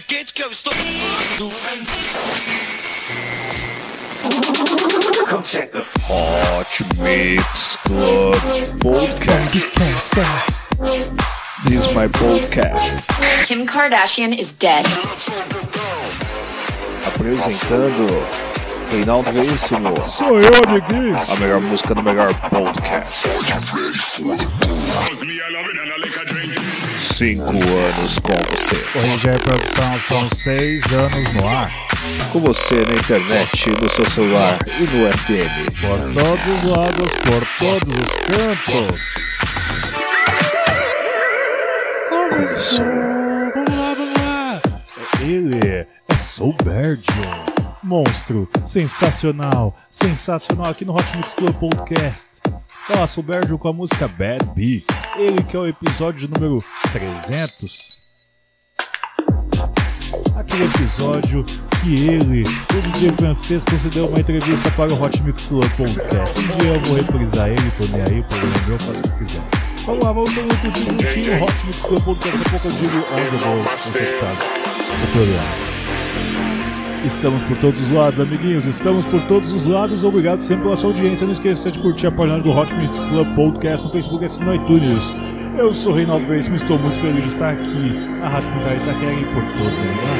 Quente que eu estou. Hot Mix Club Podcast. This is my podcast. Kim Kardashian is dead. Apresentando Reinaldo Veríssimo. Sou eu, amiguinho. A melhor música do melhor podcast. Cinco anos com você. O RG Produção são seis anos no ar. Com você na internet, no seu celular e no FM. Por todos os lados, por todos os cantos. Começou. Vamos lá, vamos lá. Ele é Soul Berdion. Monstro, sensacional, sensacional aqui no Hot Mix Club Podcast. Soul Berdion com a música Bad Bee. Ele que é o episódio número 300. Aquele episódio que ele, o DJ francês, concedeu uma entrevista para o Hot Mix Club Podcast. Um dia eu vou reprisar ele, tô nem aí, problema meu, faço o que quiser. Vamos lá, vamos muito direitinho, Hot Mix Club Podcast. Daqui a pouco eu digo onde eu vou consertar o programa. Estamos por todos os lados, amiguinhos. Estamos por todos os lados. Obrigado sempre pela sua audiência. Não esqueça de curtir a página do Hot Mix Club Podcast no Facebook e no iTunes. Eu sou Reinaldo Veríssimo e estou muito feliz de estar aqui na Rádio Comunitária Itaquera e por todos os lados.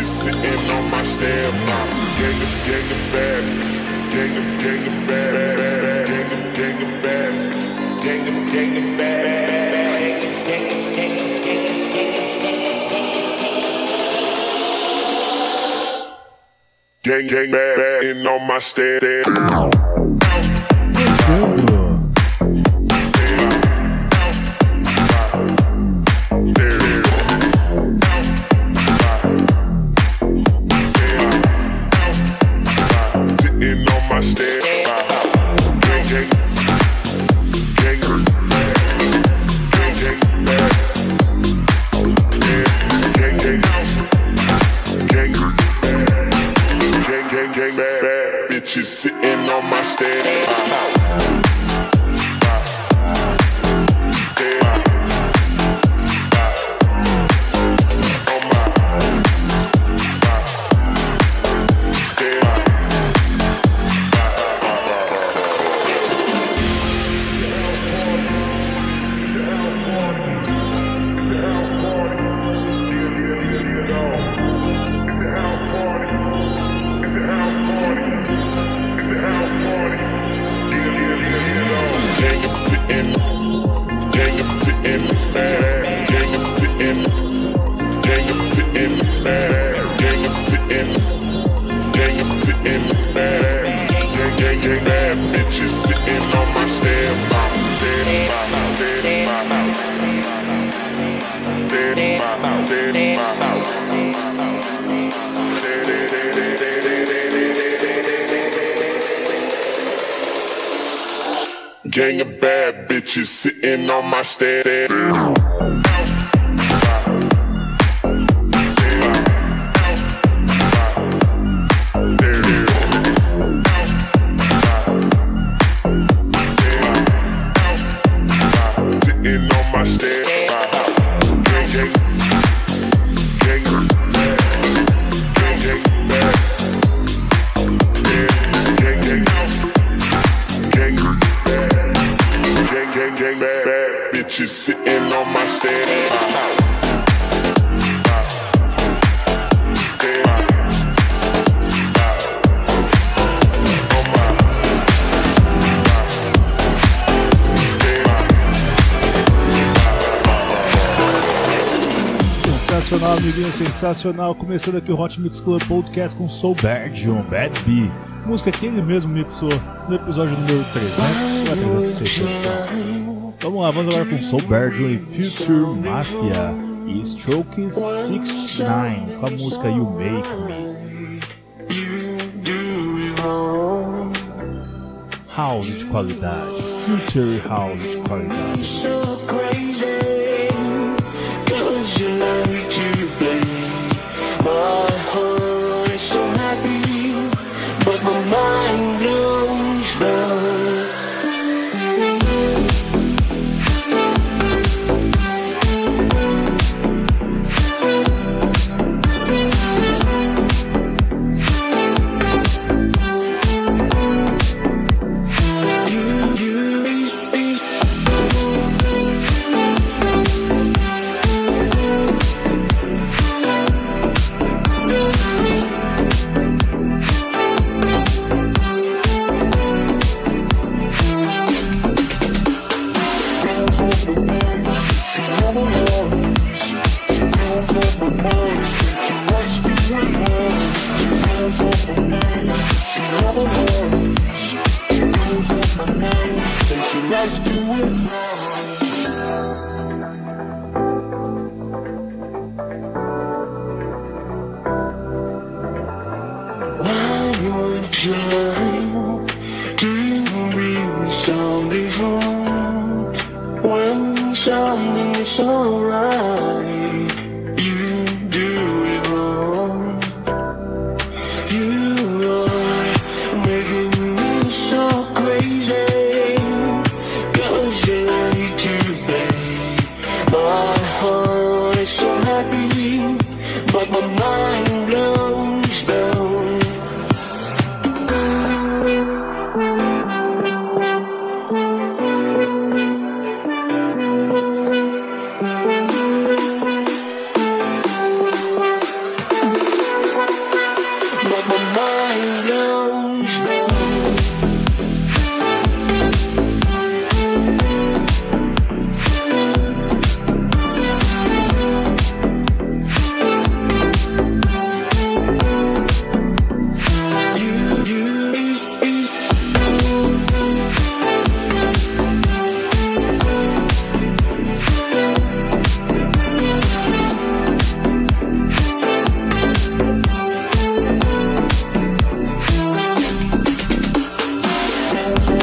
Bitches sitting on my step. Gang of, gang of bad. Gang of, gang of bad. Gang of, gang of bad. Gang of, gang of bad. Gang, gang, bad, bad, on my step. Gang of bad bitches sitting on my step. Sensacional. Começando aqui o Hot Mix Club Podcast com Soul Berdion, Bad Bee. Música que ele mesmo mixou no episódio número 300 ou é 306 edição. Vamos lá, vamos agora com Soul Berdion e Future Mafia e Stroke 69 com a música You Make Me. House de qualidade, Future House de qualidade.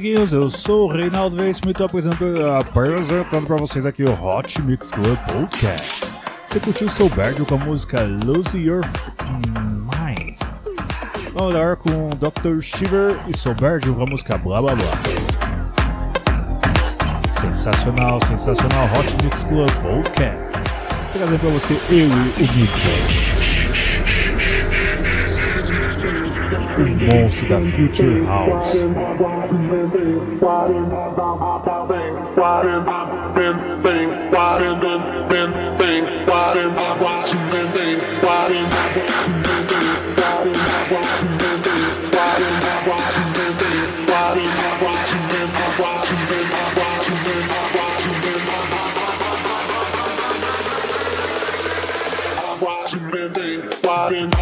amiguinhos. Eu sou o Reinaldo estou apresentando, apresentando para vocês aqui o Hot Mix Club Podcast. Você curtiu o Bird com a música Lose Your Mind. Vamos dar com Dr. Shiver e Bird com a música Blá Blá Blá. Sensacional, sensacional Hot Mix Club Podcast. Trazendo pra você eu e o Nick. bring balls to that future house. Why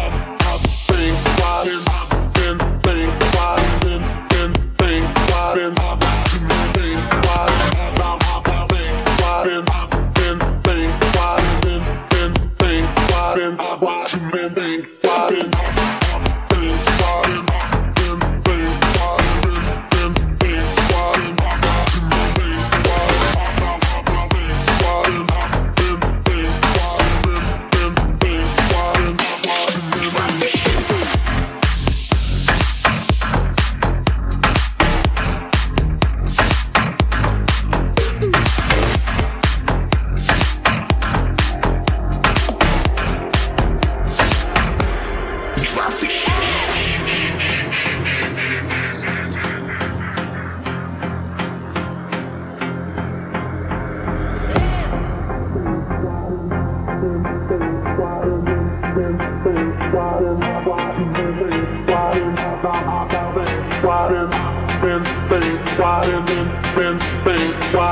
think why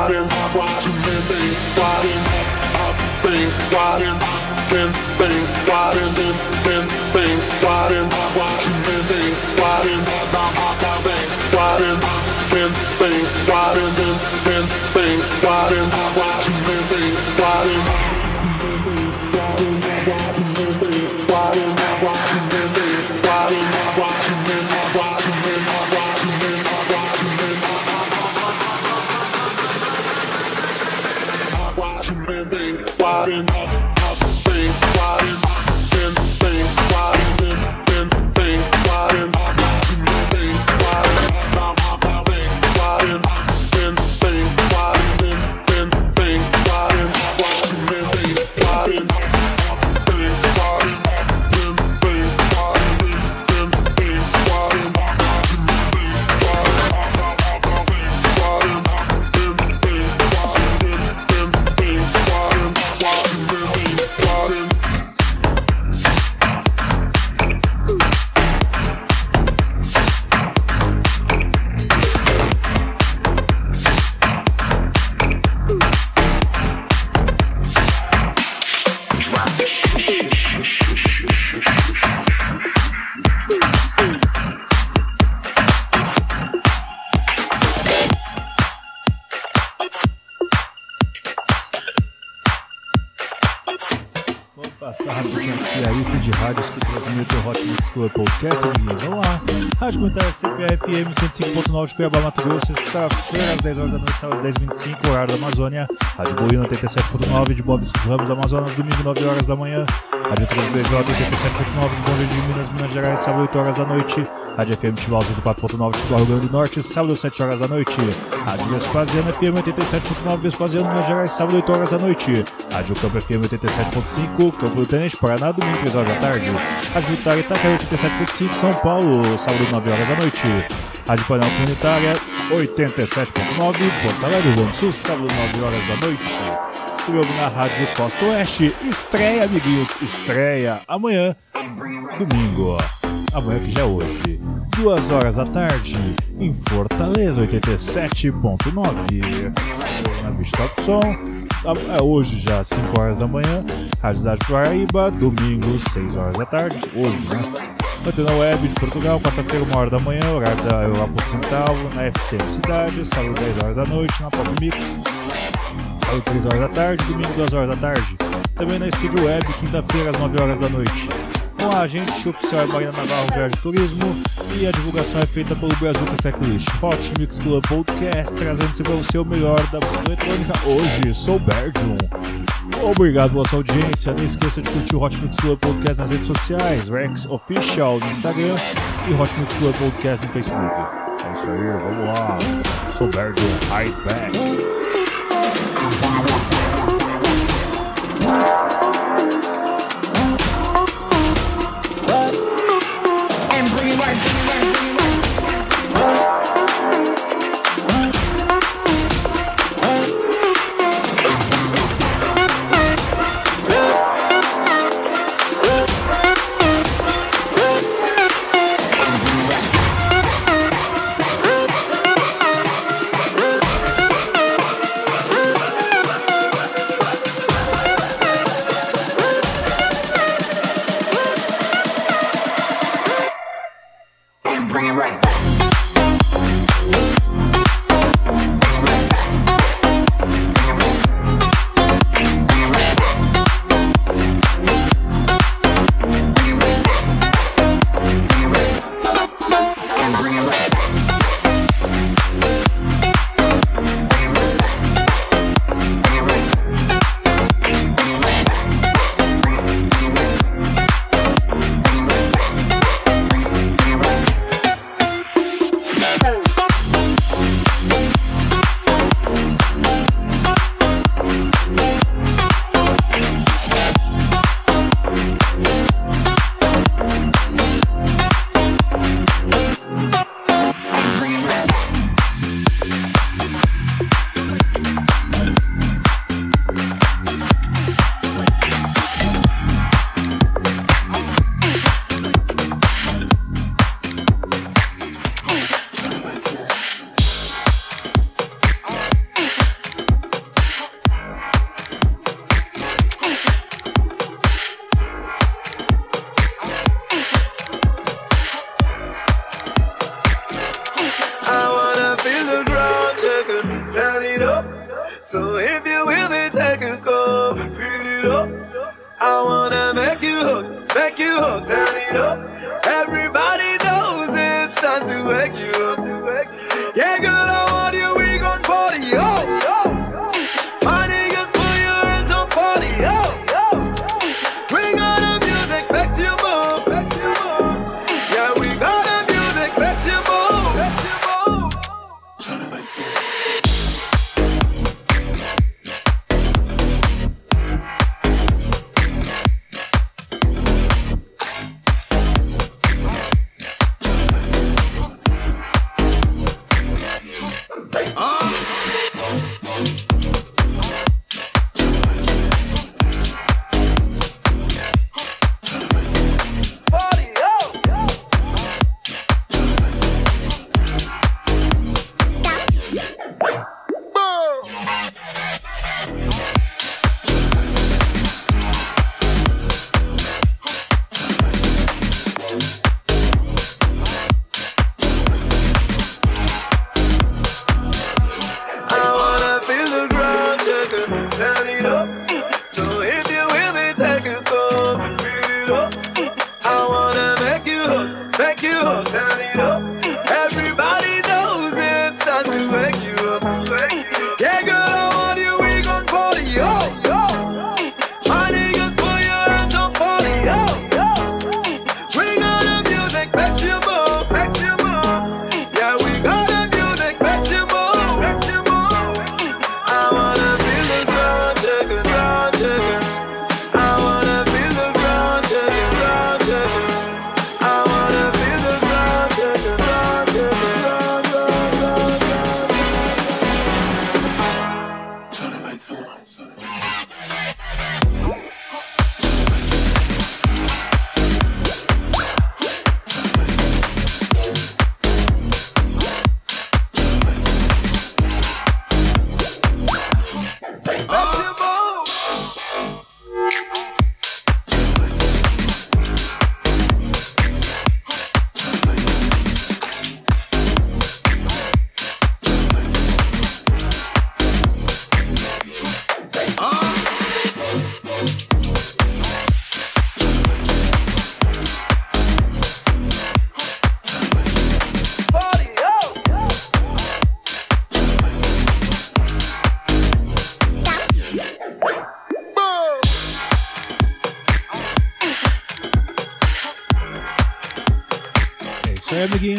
Cuiabá, Mato Grosso. Sexta-feira, às 10 horas da noite, sábado, 10h25, horário da Amazônia. Rádio Boina 87.9 de Bob Ramos, Amazonas, domingo, 9 horas da manhã. Rádio Transbj 87.9 de Bom Jardim, Minas, Minas Gerais, sábado, 8 horas da noite. Rádio FM 104.9 de Tibau, Rio Grande do Norte, sábado, 7 horas da noite. Rádio Vespasiano FM 87.9 Vespasiano, Minas Gerais, sábado, 8 horas da noite. Rádio Campo FM 87.5 Campo do Tenente, Paraná, domingo, 3 horas da tarde. Rádio Vitória Itaquera 87.5 São Paulo, sábado, 9 horas da noite. Rádio Panel Comunitária 87.9 Porto Alegre, Rio do Sul, sábado, 9 horas da noite. Ouve na Rádio Costa Oeste, estreia, amiguinhos, estreia amanhã, domingo. Amanhã que já é hoje, duas horas da tarde, em Fortaleza 87.9. Na Beach Top Som, é hoje já 5 horas da manhã, Rádio Cidade Paraíba, domingo 6 horas da tarde, hoje, né? Antena Web de Portugal, quarta-feira, 1 hora da manhã, horário da Europa Ocidental, na FCM Cidade, sábado 10 horas da noite, na Pop Mix, sábado 3 horas da tarde, domingo 2 horas da tarde. Também na Estúdio Web, quinta-feira, às 9 horas da noite. Com a agente oficial é Maria Navarro Viagem Turismo e a divulgação é feita pelo Brazuca Checklist Hot Mix Club Podcast, trazendo-se para você o melhor da música eletrônica hoje. Sou Berdium. Obrigado pela sua audiência. Não esqueça de curtir o Hot Mix Club Podcast nas redes sociais, Rex Official no Instagram e Hot Mix Club Podcast no Facebook. É isso aí, vamos lá. Sou Berdium, Hide Back. Right back.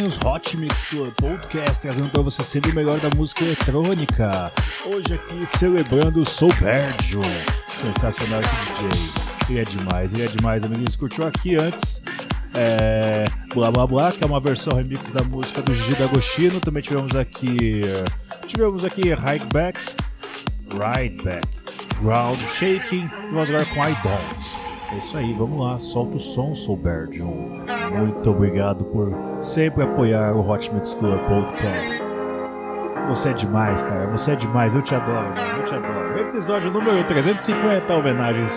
Amiguinhos, Hot Mix Club Podcast trazendo pra você sempre o melhor da música eletrônica. Hoje aqui celebrando o Soul. Sensacional esse DJ. Ele é demais, ele é demais, amiguinhos. Curtiu aqui antes? É, Blá Blá Blá, que é uma versão remix da música do Gigi D'Agostino. Também tivemos aqui. Tivemos aqui Hike Back, Ride Back, Ground Shaking. Vamos agora com I Don't. É isso aí, vamos lá, solta o som, Soul Bergion. Muito obrigado por sempre apoiar o Hot Mix Club Podcast. Você é demais, cara. Você é demais. Eu te adoro, mano. Eu te adoro. Episódio número 350, homenagem ao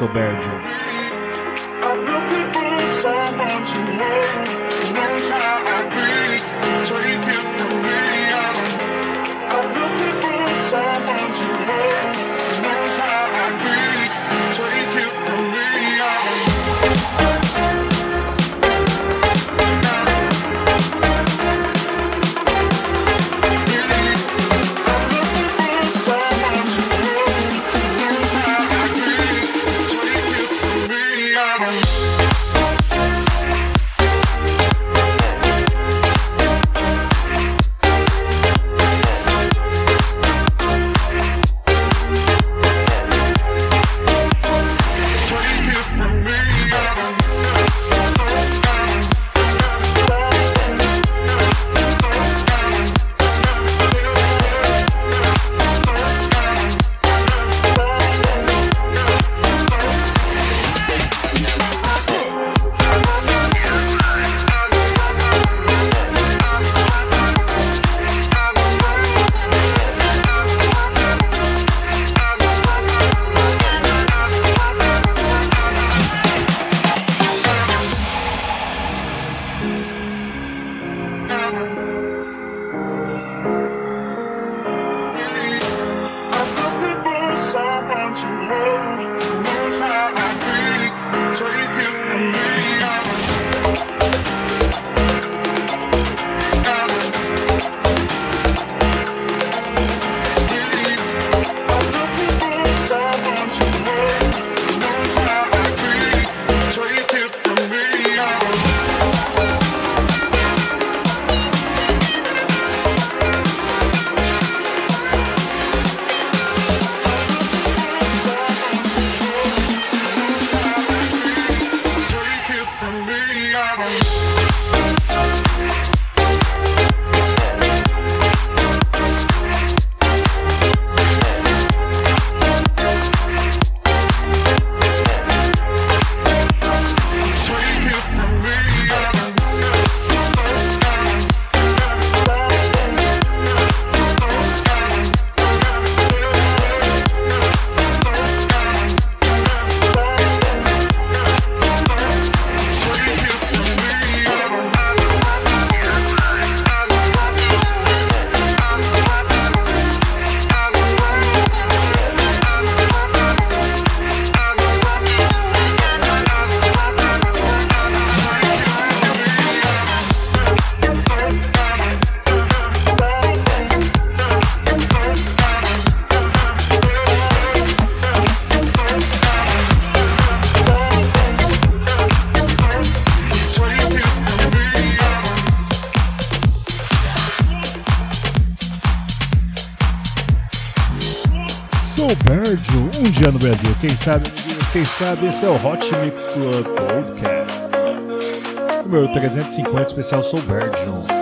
Brasil. Quem sabe, quem sabe, esse é o Hot Mix Club Podcast. Número 350, especial Sou Bergio.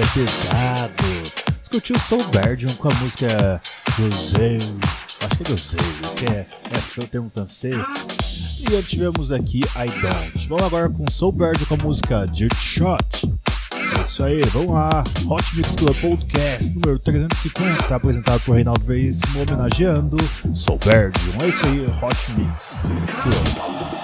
Aqui é pesado. Escutiu Soul Bird com a música Rosé, acho que é Rosé, que é, é o termo francês. E tivemos aqui I Don't. Vamos agora com Soul Bird com a música Dirt Shot. É isso aí, vamos lá. Hot Mix Club Podcast número 350, apresentado por Reinaldo Veríssimo, homenageando Soul Bird. É isso aí, Hot Mix Club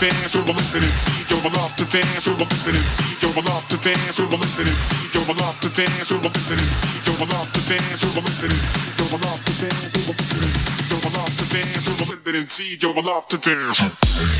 dance, who will listen and see, yo, will love to dance, who will listen and see, yo, will love to dance, who will listen and see, yo, will love to dance, who will listen and see, yo, will love to dance, who will listen and see, yo, love to dance, who will listen and see, yo, love to dance, who will listen and see, yo, will love to dance.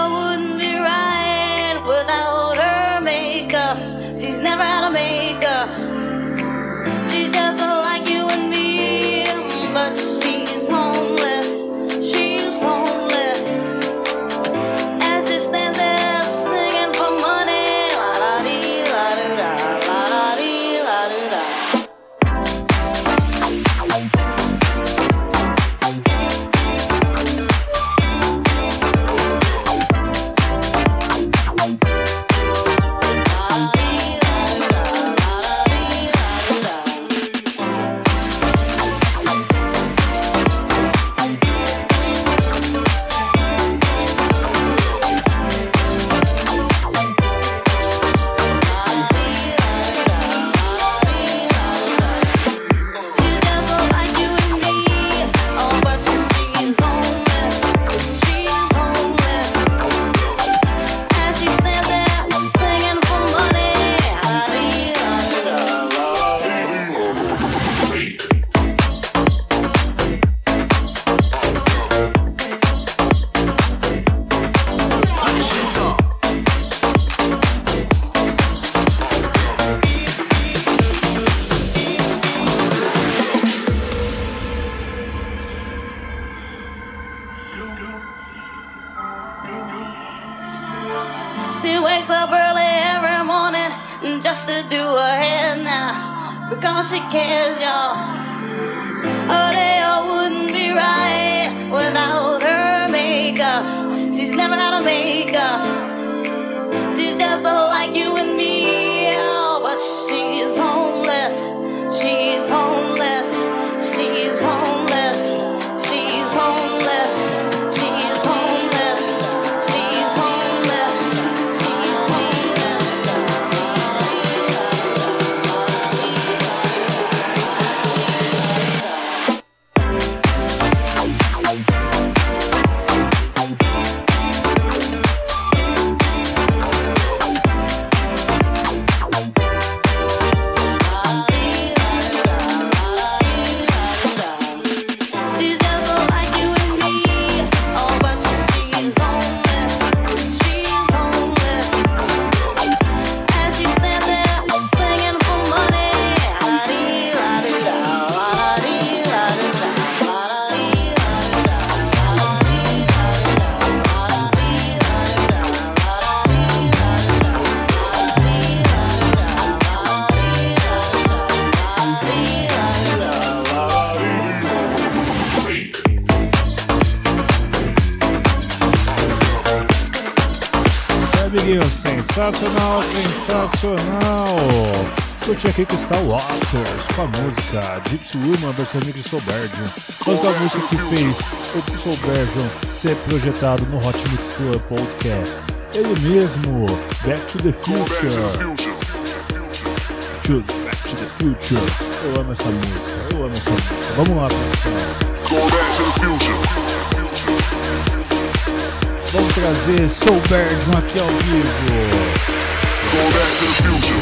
out of me. She wakes up early every morning just to do her hair now because she cares, y'all. Her day wouldn't be right without her makeup. She's never had a makeup. She's just a sensacional, sensacional. Escute aqui que está o Waters com a música Gypsy Woman versão de Sobergion. Outra música que fez o Sobergion ser projetado no Hot Mix Club Podcast. Ele mesmo, Back to the Future. To Back to the Future. Eu amo essa música, eu amo essa música. Vamos lá, pessoal. Go back to the future. Vamos trazer Sobergion aqui ao vivo. Go back to the future.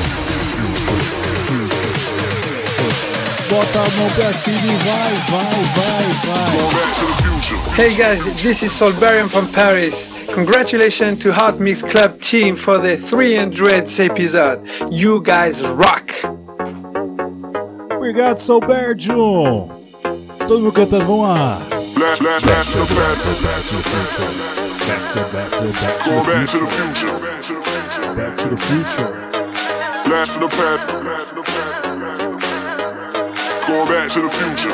Bota a mão pra cima e vai, vai, vai, vai. Go back to the future. Hey guys, this is Solberian from Paris. Congratulations to Hot Mix Club team for the 300th episode. You guys rock! Obrigado, Sobergion. Todo mundo cantando, vamos lá back to back to back. Going back to the future. Back to the future. Blast from the past. Going back to the future.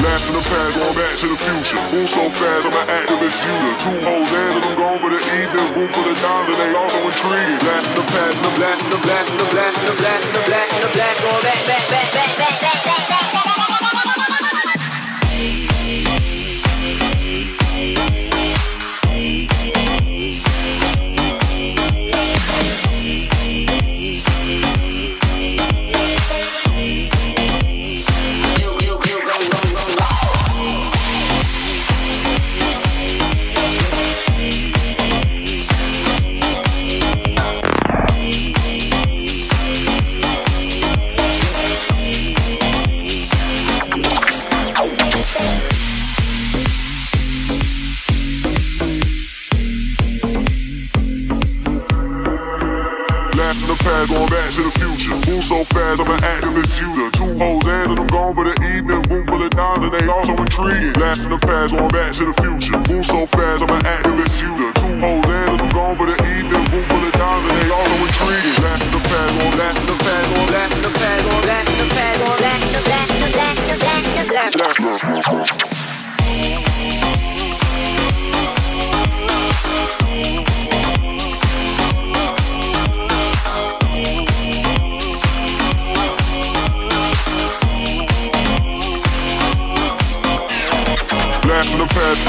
Blast from the past, going back to the future. Move so fast, I'm an activist shooter. Two holes in and I'm going for the evening. move for the dime, and they also intrigued. Blast from the past, the blast, the blast, the blast, the blast, the blast, the blast, going back, back, the back, back, back, back, back. An shooter. Two hoes and I'm gone for the evening. Room full of dimes, and they also intriguing. Blast to the past, going back to the future. Move so fast, I'm an activist shooter. Two hoes and I'm gone for the evening. Room full of dimes, and they also intriguing. Blast to the past, going blast to the past, going blast to the past, going blast to the past, going blast to the past, going blast to the past, going blast to the past. Past.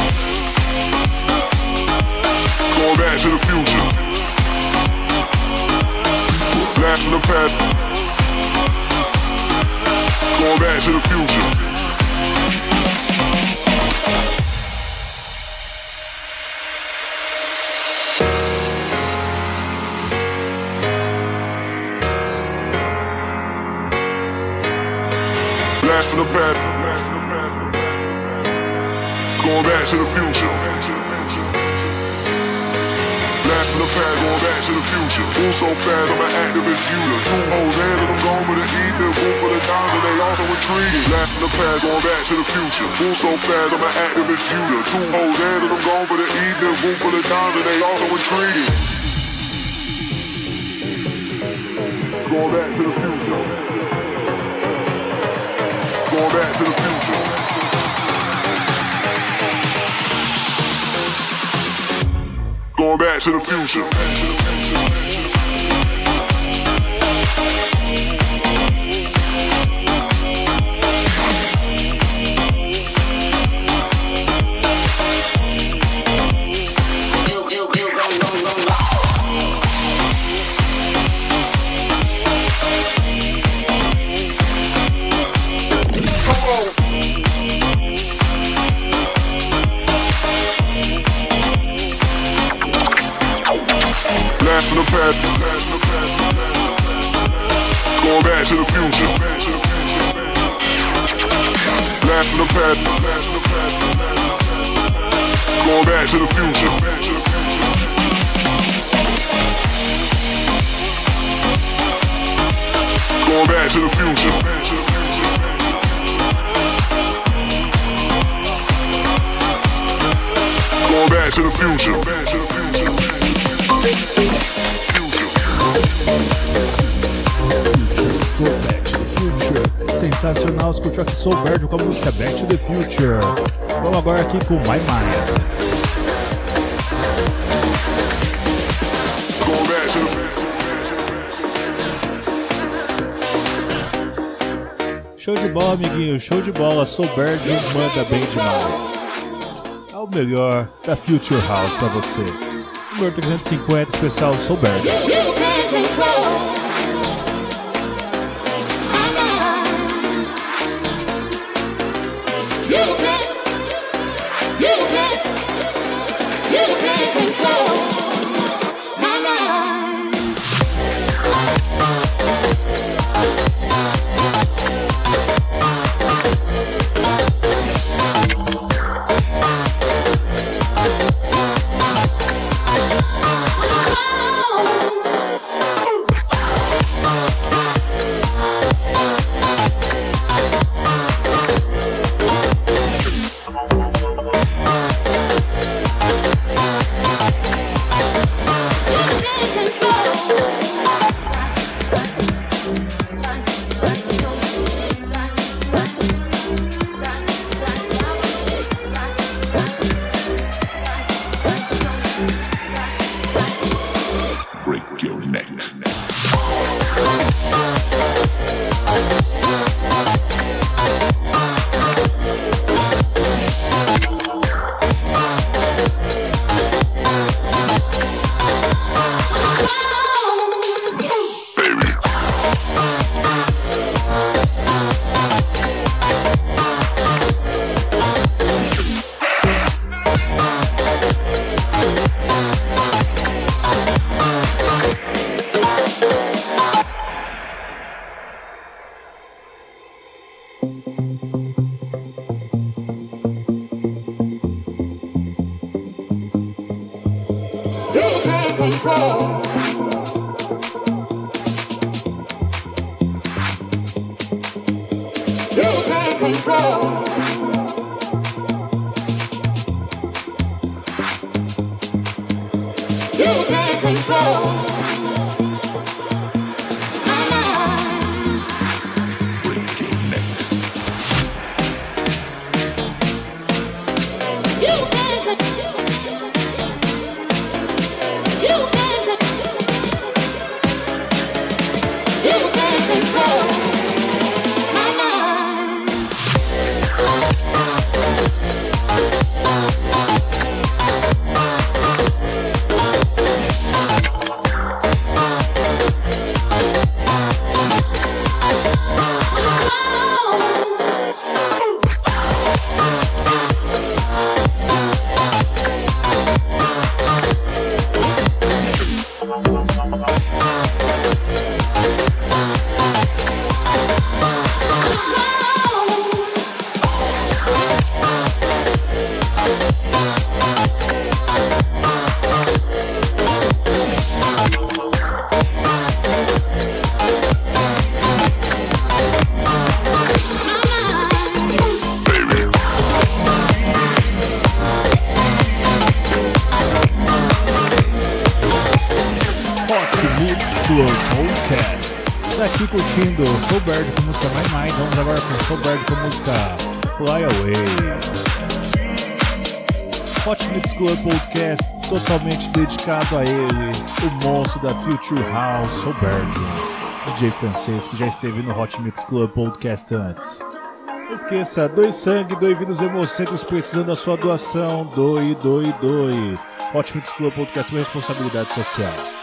Going back to the future. Blast to the past. Going back to the future. Blast to the past. Going back to the future. Blast to the past, going back to to the future. Move so fast, I'm an activist shooter. Two hoes in and I'm going for the evening. Room for the and they also intriguing. Last in the past, going back to the future. Move so fast, I'm an activist shooter. Two hoes in and I'm going for the evening. Room for the and they also intriguing. Going back to the future. Going back to the to the future. Soul Bird com a música Back to the Future. Vamos agora aqui com My Maya. Show de bola, amiguinho, show de bola. Soul Bird manda bem demais. É o melhor da Future House pra você. Número 350, especial Soul Bird. Dedicado a ele, o monstro da Future House, Bird, DJ francês que já esteve no Hot Mix Club Podcast antes. Não esqueça, doe sangue, doe vidas hemocentros precisando da sua doação. Doe, doe, doe. Hot Mix Club Podcast com responsabilidade social.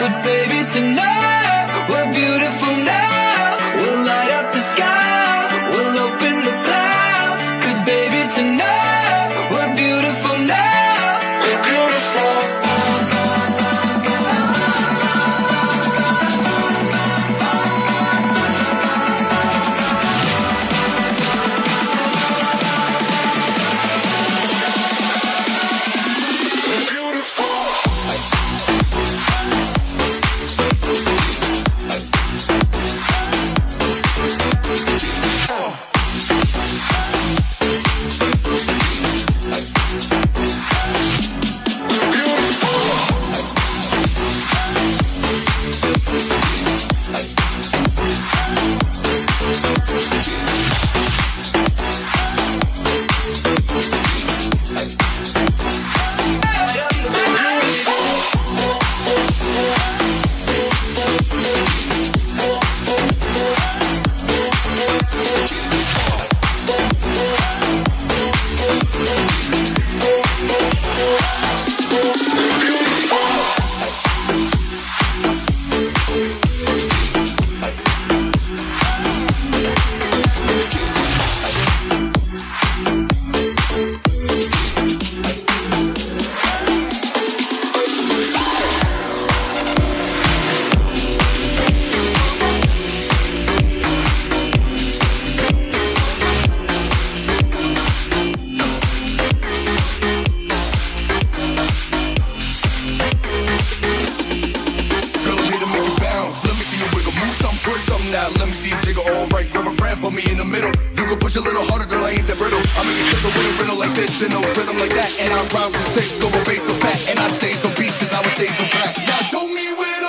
But baby, tonight we're beautiful now. We'll light up the sky. Ain't that brittle. I make it simple with a like this and no rhythm like that. And I rhyme so sick, go with bass so fat. And I stay so beaches, I would stay so fat. Now show me where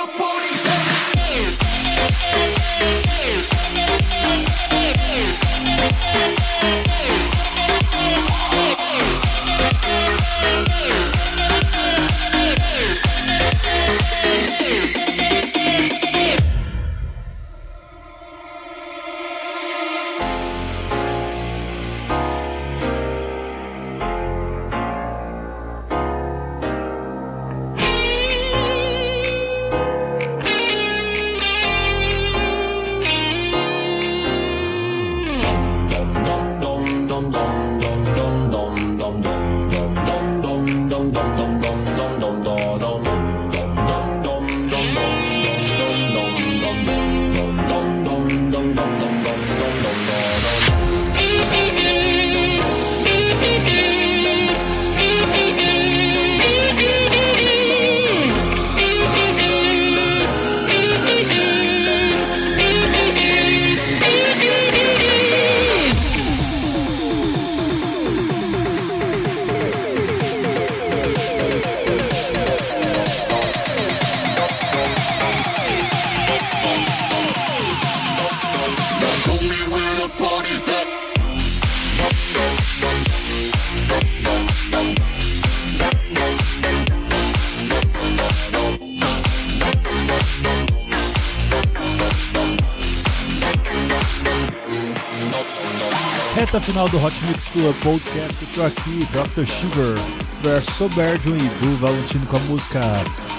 final do Hot Mix Club Podcast, eu tô aqui, Dr. Sugar, versus Soberdium e Du Valentino com a música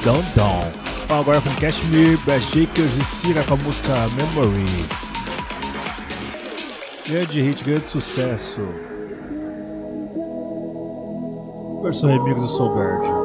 Down Down. Vamos agora com Cashmere, Bass Shakers e Cira com a música Memory. Grande hit, grande sucesso. Versão remix do Soberdium.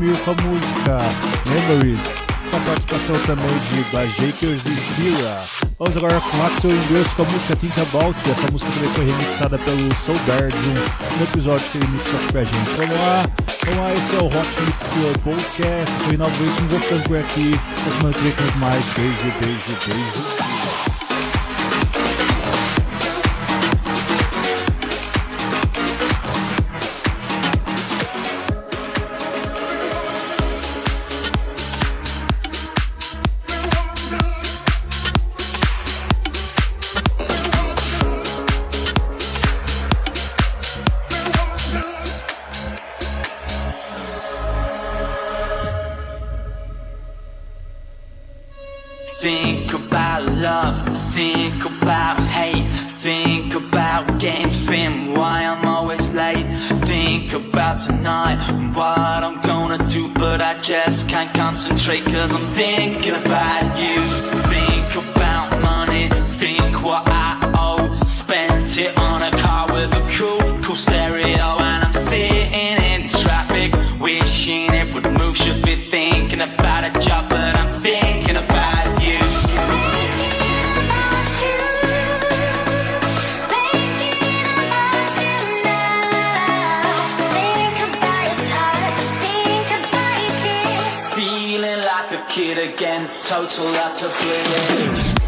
Cashmere com a música Memories, com a participação também de Bajakers e Zira. Vamos agora com Axel Inglês com a música Think About You. Essa música também foi remixada pelo Soul um, um episódio que ele mixou aqui pra gente. Vamos lá, vamos lá, esse é o Hot Mix Club Podcast. O Rinaldo Wilson, vou ficando por aqui. Até semana que vem mais. Beijo, beijo, beijo. Love, think about hate, think about getting thin, why I'm always late. Think about tonight, what I'm gonna do, but I just can't concentrate cause I'm thinking about you. Think about money, think what I owe. Spent it on a car with a cool, cool stereo, and I'm sitting in traffic, wishing it would move. Should be thinking total lots of feelings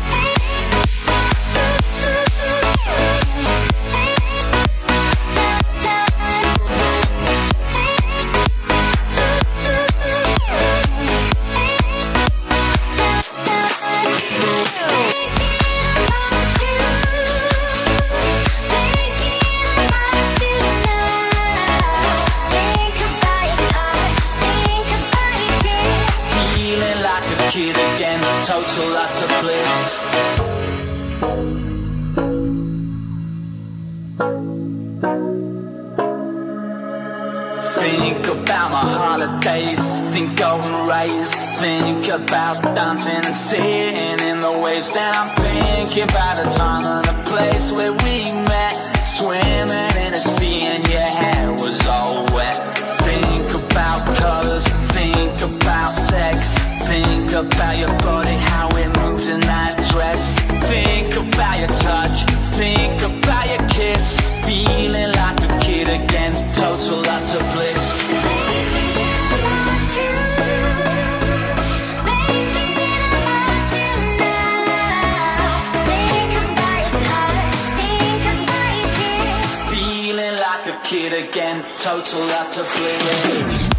give out a time. total utter bleeding.